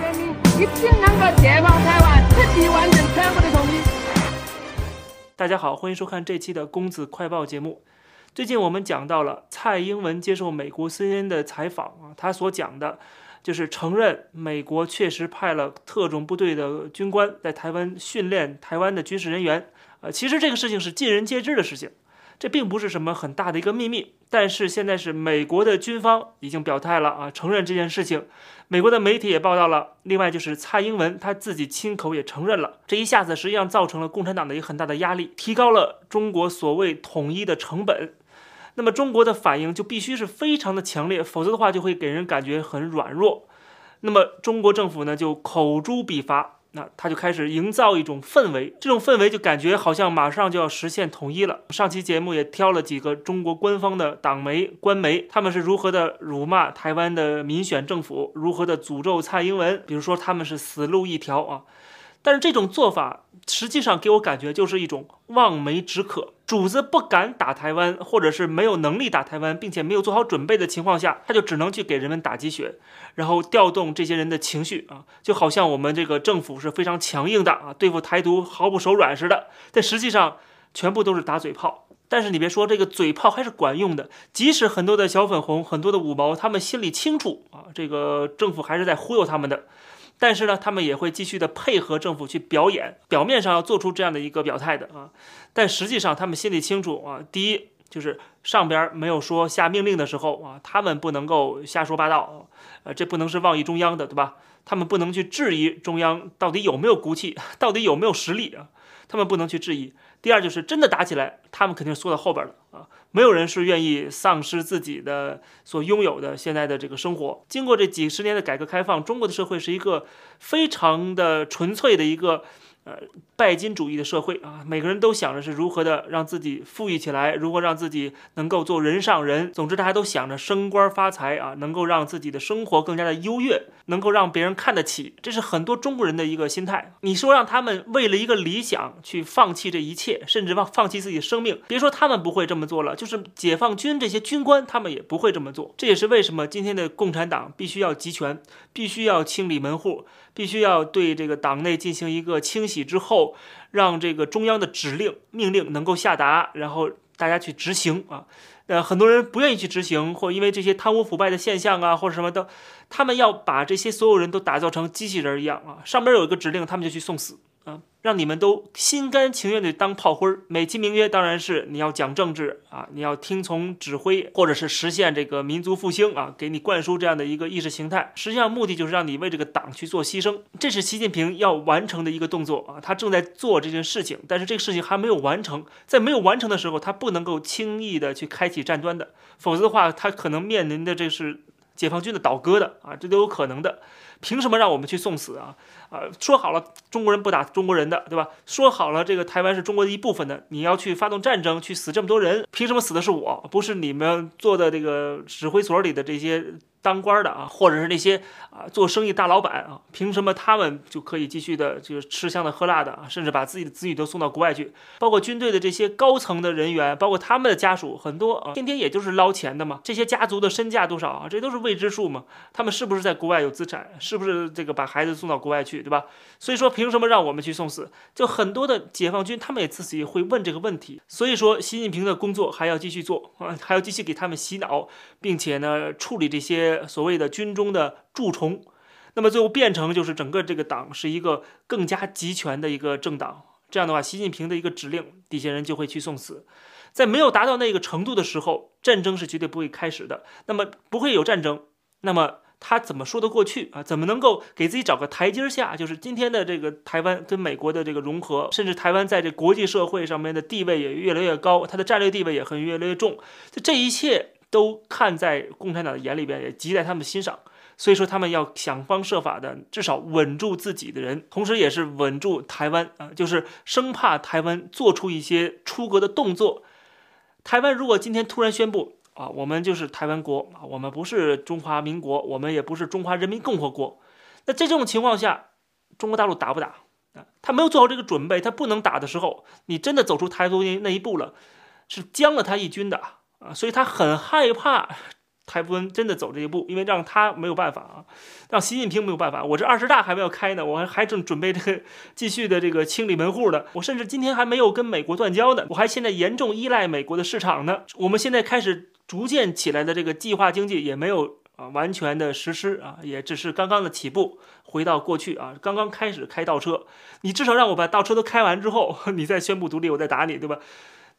人民一定能够解放台湾，彻底完成全国的统一。大家好，欢迎收看这期的公子快报节目。最近我们讲到了蔡英文接受美国 CNN 的采访啊，他所讲的就是承认美国确实派了特种部队的军官在台湾训练台湾的军事人员。呃，其实这个事情是尽人皆知的事情。这并不是什么很大的一个秘密，但是现在是美国的军方已经表态了啊，承认这件事情。美国的媒体也报道了，另外就是蔡英文他自己亲口也承认了。这一下子实际上造成了共产党的一个很大的压力，提高了中国所谓统一的成本。那么中国的反应就必须是非常的强烈，否则的话就会给人感觉很软弱。那么中国政府呢就口诛笔伐。那他就开始营造一种氛围，这种氛围就感觉好像马上就要实现统一了。上期节目也挑了几个中国官方的党媒、官媒，他们是如何的辱骂台湾的民选政府，如何的诅咒蔡英文，比如说他们是死路一条啊。但是这种做法。实际上给我感觉就是一种望梅止渴。主子不敢打台湾，或者是没有能力打台湾，并且没有做好准备的情况下，他就只能去给人们打鸡血，然后调动这些人的情绪啊，就好像我们这个政府是非常强硬的啊，对付台独毫不手软似的。但实际上全部都是打嘴炮。但是你别说，这个嘴炮还是管用的。即使很多的小粉红、很多的五毛，他们心里清楚啊，这个政府还是在忽悠他们的。但是呢，他们也会继续的配合政府去表演，表面上要做出这样的一个表态的啊，但实际上他们心里清楚啊。第一就是上边没有说下命令的时候啊，他们不能够瞎说八道，呃，这不能是妄议中央的，对吧？他们不能去质疑中央到底有没有骨气，到底有没有实力啊？他们不能去质疑。第二就是真的打起来，他们肯定缩到后边了啊！没有人是愿意丧失自己的所拥有的现在的这个生活。经过这几十年的改革开放，中国的社会是一个非常的纯粹的一个。呃，拜金主义的社会啊，每个人都想着是如何的让自己富裕起来，如何让自己能够做人上人。总之，大家都想着升官发财啊，能够让自己的生活更加的优越，能够让别人看得起。这是很多中国人的一个心态。你说让他们为了一个理想去放弃这一切，甚至放放弃自己的生命，别说他们不会这么做了，就是解放军这些军官，他们也不会这么做。这也是为什么今天的共产党必须要集权，必须要清理门户。必须要对这个党内进行一个清洗之后，让这个中央的指令命令能够下达，然后大家去执行啊。呃，很多人不愿意去执行，或因为这些贪污腐败的现象啊，或者什么的，他们要把这些所有人都打造成机器人一样啊。上边有一个指令，他们就去送死。啊，让你们都心甘情愿的当炮灰儿，美其名曰当然是你要讲政治啊，你要听从指挥，或者是实现这个民族复兴啊，给你灌输这样的一个意识形态。实际上目的就是让你为这个党去做牺牲，这是习近平要完成的一个动作啊，他正在做这件事情，但是这个事情还没有完成，在没有完成的时候，他不能够轻易的去开启战端的，否则的话，他可能面临的这是解放军的倒戈的啊，这都有可能的。凭什么让我们去送死啊？啊，说好了中国人不打中国人的，对吧？说好了这个台湾是中国的一部分的，你要去发动战争，去死这么多人，凭什么死的是我，不是你们做的这个指挥所里的这些？当官的啊，或者是那些啊做生意大老板啊，凭什么他们就可以继续的就是吃香的喝辣的啊，甚至把自己的子女都送到国外去？包括军队的这些高层的人员，包括他们的家属，很多啊，天天也就是捞钱的嘛。这些家族的身价多少啊？这都是未知数嘛。他们是不是在国外有资产？是不是这个把孩子送到国外去，对吧？所以说，凭什么让我们去送死？就很多的解放军，他们也自己会问这个问题。所以说，习近平的工作还要继续做啊，还要继续给他们洗脑，并且呢，处理这些。所谓的军中的蛀虫，那么最后变成就是整个这个党是一个更加集权的一个政党。这样的话，习近平的一个指令，底下人就会去送死。在没有达到那个程度的时候，战争是绝对不会开始的。那么不会有战争，那么他怎么说得过去啊？怎么能够给自己找个台阶下？就是今天的这个台湾跟美国的这个融合，甚至台湾在这国际社会上面的地位也越来越高，它的战略地位也很越来越重。就这一切。都看在共产党的眼里边，也急在他们心上，所以说他们要想方设法的，至少稳住自己的人，同时也是稳住台湾啊，就是生怕台湾做出一些出格的动作。台湾如果今天突然宣布啊，我们就是台湾国啊，我们不是中华民国，我们也不是中华人民共和国，那在这种情况下，中国大陆打不打啊？他没有做好这个准备，他不能打的时候，你真的走出台独那一步了，是将了他一军的。啊所以他很害怕台湾真的走这一步，因为让他没有办法啊，让习近平没有办法。我这二十大还没有开呢，我还还正准备这个继续的这个清理门户呢。我甚至今天还没有跟美国断交呢，我还现在严重依赖美国的市场呢。我们现在开始逐渐起来的这个计划经济也没有啊完全的实施啊，也只是刚刚的起步，回到过去啊，刚刚开始开倒车。你至少让我把倒车都开完之后，你再宣布独立，我再打你，对吧？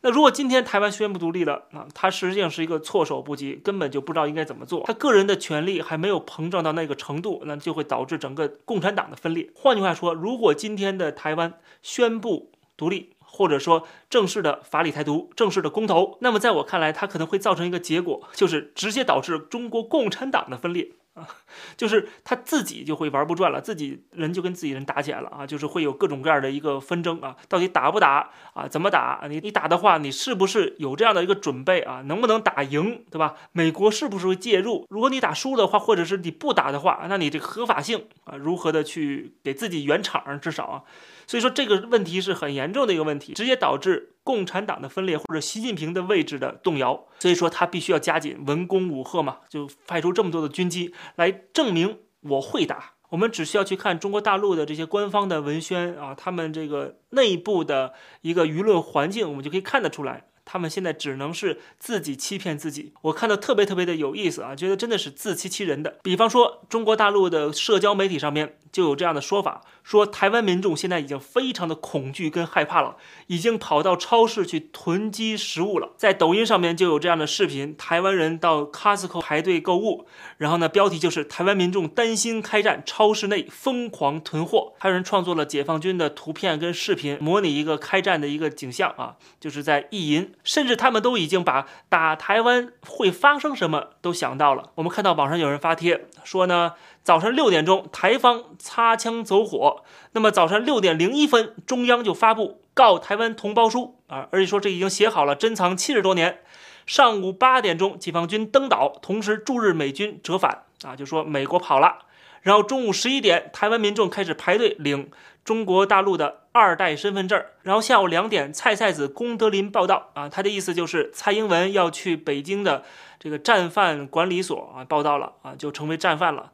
那如果今天台湾宣布独立了啊，他实际上是一个措手不及，根本就不知道应该怎么做。他个人的权力还没有膨胀到那个程度，那就会导致整个共产党的分裂。换句话说，如果今天的台湾宣布独立，或者说正式的法理台独、正式的公投，那么在我看来，它可能会造成一个结果，就是直接导致中国共产党的分裂。啊，就是他自己就会玩不转了，自己人就跟自己人打起来了啊，就是会有各种各样的一个纷争啊，到底打不打啊？怎么打？你你打的话，你是不是有这样的一个准备啊？能不能打赢，对吧？美国是不是会介入？如果你打输的话，或者是你不打的话，那你这合法性啊，如何的去给自己圆场？至少啊。所以说这个问题是很严重的一个问题，直接导致共产党的分裂或者习近平的位置的动摇。所以说他必须要加紧文攻武赫嘛，就派出这么多的军机来证明我会打。我们只需要去看中国大陆的这些官方的文宣啊，他们这个内部的一个舆论环境，我们就可以看得出来。他们现在只能是自己欺骗自己，我看到特别特别的有意思啊，觉得真的是自欺欺人的。比方说，中国大陆的社交媒体上面就有这样的说法，说台湾民众现在已经非常的恐惧跟害怕了，已经跑到超市去囤积食物了。在抖音上面就有这样的视频，台湾人到 Costco 排队购物，然后呢，标题就是台湾民众担心开战，超市内疯狂囤货。还有人创作了解放军的图片跟视频，模拟一个开战的一个景象啊，就是在意淫。甚至他们都已经把打台湾会发生什么都想到了。我们看到网上有人发帖说呢，早上六点钟台方擦枪走火，那么早上六点零一分中央就发布告台湾同胞书啊，而且说这已经写好了，珍藏七十多年。上午八点钟解放军登岛，同时驻日美军折返啊，就说美国跑了。然后中午十一点，台湾民众开始排队领中国大陆的二代身份证。然后下午两点，蔡蔡子龚德林报道啊，他的意思就是蔡英文要去北京的这个战犯管理所啊报道了啊，就成为战犯了。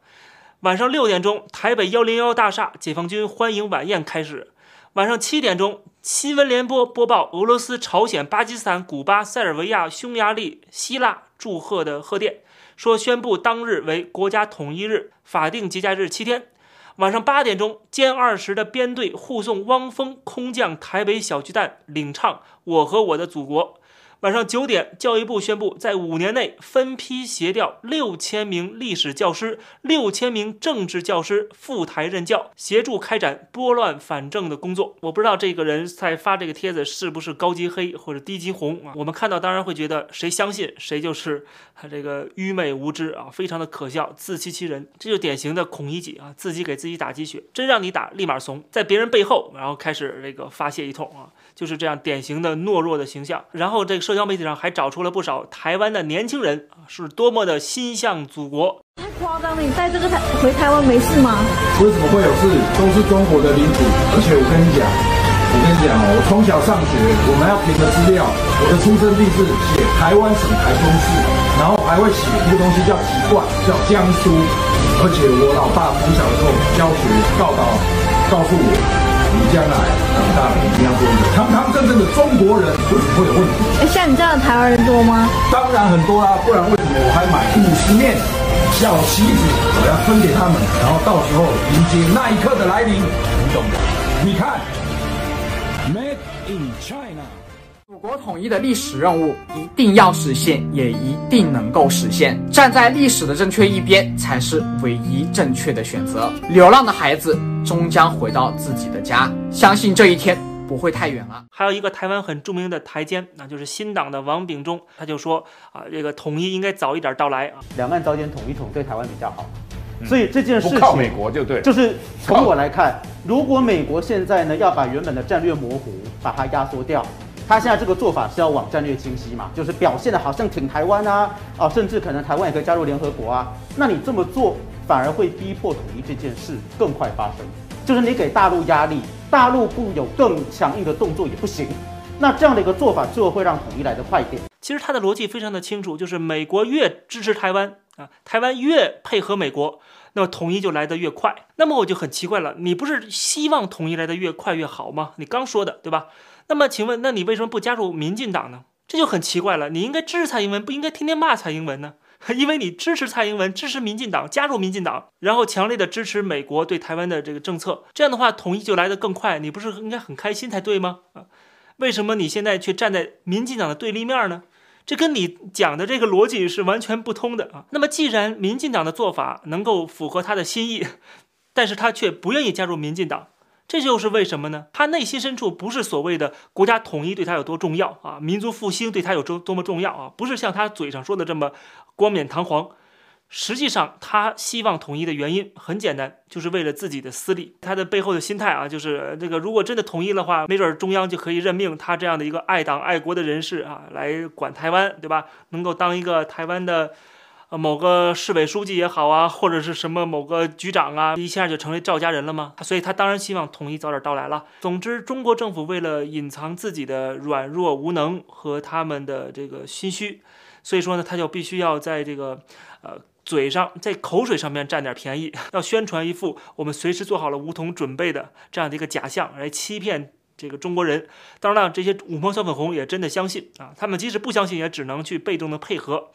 晚上六点钟，台北幺零幺大厦解放军欢迎晚宴开始。晚上七点钟，新闻联播播报俄罗斯、朝鲜、巴基斯坦、古巴、塞尔维亚、匈牙利、希腊祝贺的贺电。说宣布当日为国家统一日，法定节假日七天。晚上八点钟，歼二十的编队护送汪峰空降台北小巨蛋，领唱《我和我的祖国》。晚上九点，教育部宣布，在五年内分批协调六千名历史教师、六千名政治教师赴台任教，协助开展拨乱反正的工作。我不知道这个人在发这个帖子是不是高级黑或者低级红啊？我们看到当然会觉得谁相信谁就是他这个愚昧无知啊，非常的可笑，自欺欺人。这就典型的孔乙己啊，自己给自己打鸡血，真让你打立马怂，在别人背后然后开始这个发泄一通啊。就是这样典型的懦弱的形象，然后这个社交媒体上还找出了不少台湾的年轻人啊，是多么的心向祖国。太夸张了，你带这个台回台湾没事吗？为什么会有事？都是中国的领土，而且我跟你讲，我跟你讲哦，我从小上学，我们要填的资料，我的出生地是写台湾省台中市，然后还会写一个东西叫籍贯，叫江苏，而且我老爸从小的时候教学教导告诉我。你将来长大了，一定要做一个堂堂正正的中国人，为什么会有问题？哎，像你这样的台湾人多吗？当然很多啦，不然为什么我还买五十面小旗子，我要分给他们，然后到时候迎接那一刻的来临，你懂的。你看，Made in China。祖国统一的历史任务一定要实现，也一定能够实现。站在历史的正确一边，才是唯一正确的选择。流浪的孩子终将回到自己的家，相信这一天不会太远了。还有一个台湾很著名的台监，那就是新党的王炳忠，他就说啊，这个统一应该早一点到来啊。两岸早点统一统对台湾比较好，所以这件事情靠美国就对。就是从我来看，如果美国现在呢要把原本的战略模糊把它压缩掉。他现在这个做法是要往战略清晰嘛，就是表现的好像挺台湾啊，啊，甚至可能台湾也可以加入联合国啊。那你这么做反而会逼迫统一这件事更快发生，就是你给大陆压力，大陆不有更强硬的动作也不行。那这样的一个做法，最后会让统一来得快一点。其实他的逻辑非常的清楚，就是美国越支持台湾啊，台湾越配合美国，那么统一就来得越快。那么我就很奇怪了，你不是希望统一来得越快越好吗？你刚说的对吧？那么请问，那你为什么不加入民进党呢？这就很奇怪了。你应该支持蔡英文，不应该天天骂蔡英文呢？因为你支持蔡英文，支持民进党，加入民进党，然后强烈的支持美国对台湾的这个政策，这样的话统一就来得更快。你不是应该很开心才对吗？啊，为什么你现在却站在民进党的对立面呢？这跟你讲的这个逻辑是完全不通的啊。那么既然民进党的做法能够符合他的心意，但是他却不愿意加入民进党。这就是为什么呢？他内心深处不是所谓的国家统一对他有多重要啊，民族复兴对他有多多么重要啊，不是像他嘴上说的这么冠冕堂皇。实际上，他希望统一的原因很简单，就是为了自己的私利。他的背后的心态啊，就是这个如果真的统一的话，没准中央就可以任命他这样的一个爱党爱国的人士啊来管台湾，对吧？能够当一个台湾的。某个市委书记也好啊，或者是什么某个局长啊，一下就成为赵家人了吗？所以他当然希望统一早点到来了。总之，中国政府为了隐藏自己的软弱无能和他们的这个心虚，所以说呢，他就必须要在这个呃嘴上，在口水上面占点便宜，要宣传一副我们随时做好了无同准备的这样的一个假象，来欺骗这个中国人。当然了，这些五毛小粉红也真的相信啊，他们即使不相信，也只能去被动的配合。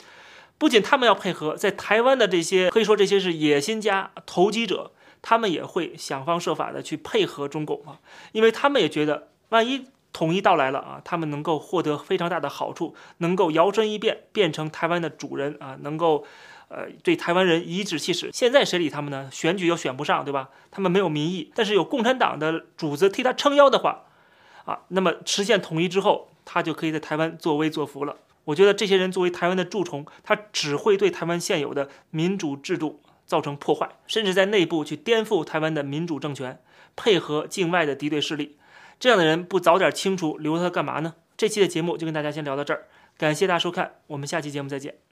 不仅他们要配合，在台湾的这些可以说这些是野心家、投机者，他们也会想方设法的去配合中共啊，因为他们也觉得，万一统一到来了啊，他们能够获得非常大的好处，能够摇身一变变成台湾的主人啊，能够，呃，对台湾人颐指气使。现在谁理他们呢？选举又选不上，对吧？他们没有民意，但是有共产党的主子替他撑腰的话，啊，那么实现统一之后，他就可以在台湾作威作福了。我觉得这些人作为台湾的蛀虫，他只会对台湾现有的民主制度造成破坏，甚至在内部去颠覆台湾的民主政权，配合境外的敌对势力。这样的人不早点清除，留他干嘛呢？这期的节目就跟大家先聊到这儿，感谢大家收看，我们下期节目再见。